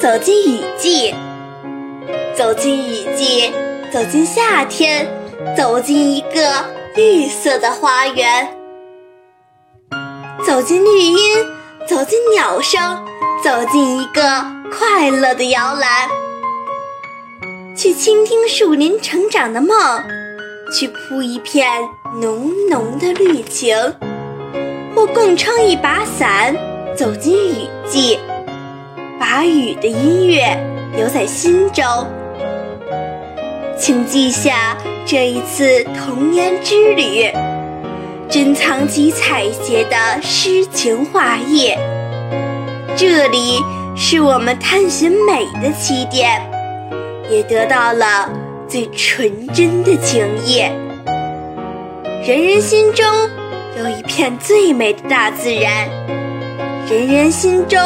走进雨季，走进雨季，走进夏天，走进一个绿色的花园，走进绿荫，走进鸟声，走进一个快乐的摇篮，去倾听树林成长的梦，去铺一片浓浓的绿情，或共撑一把伞，走进雨季。把雨的音乐留在心中，请记下这一次童年之旅，珍藏起采撷的诗情画意。这里是我们探寻美的起点，也得到了最纯真的情谊。人人心中有一片最美的大自然，人人心中。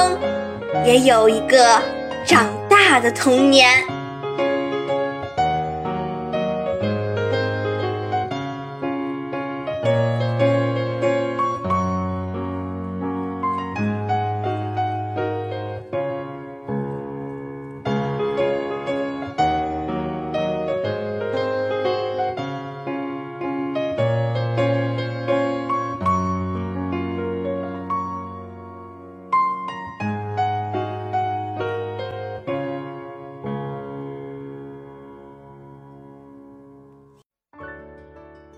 也有一个长大的童年。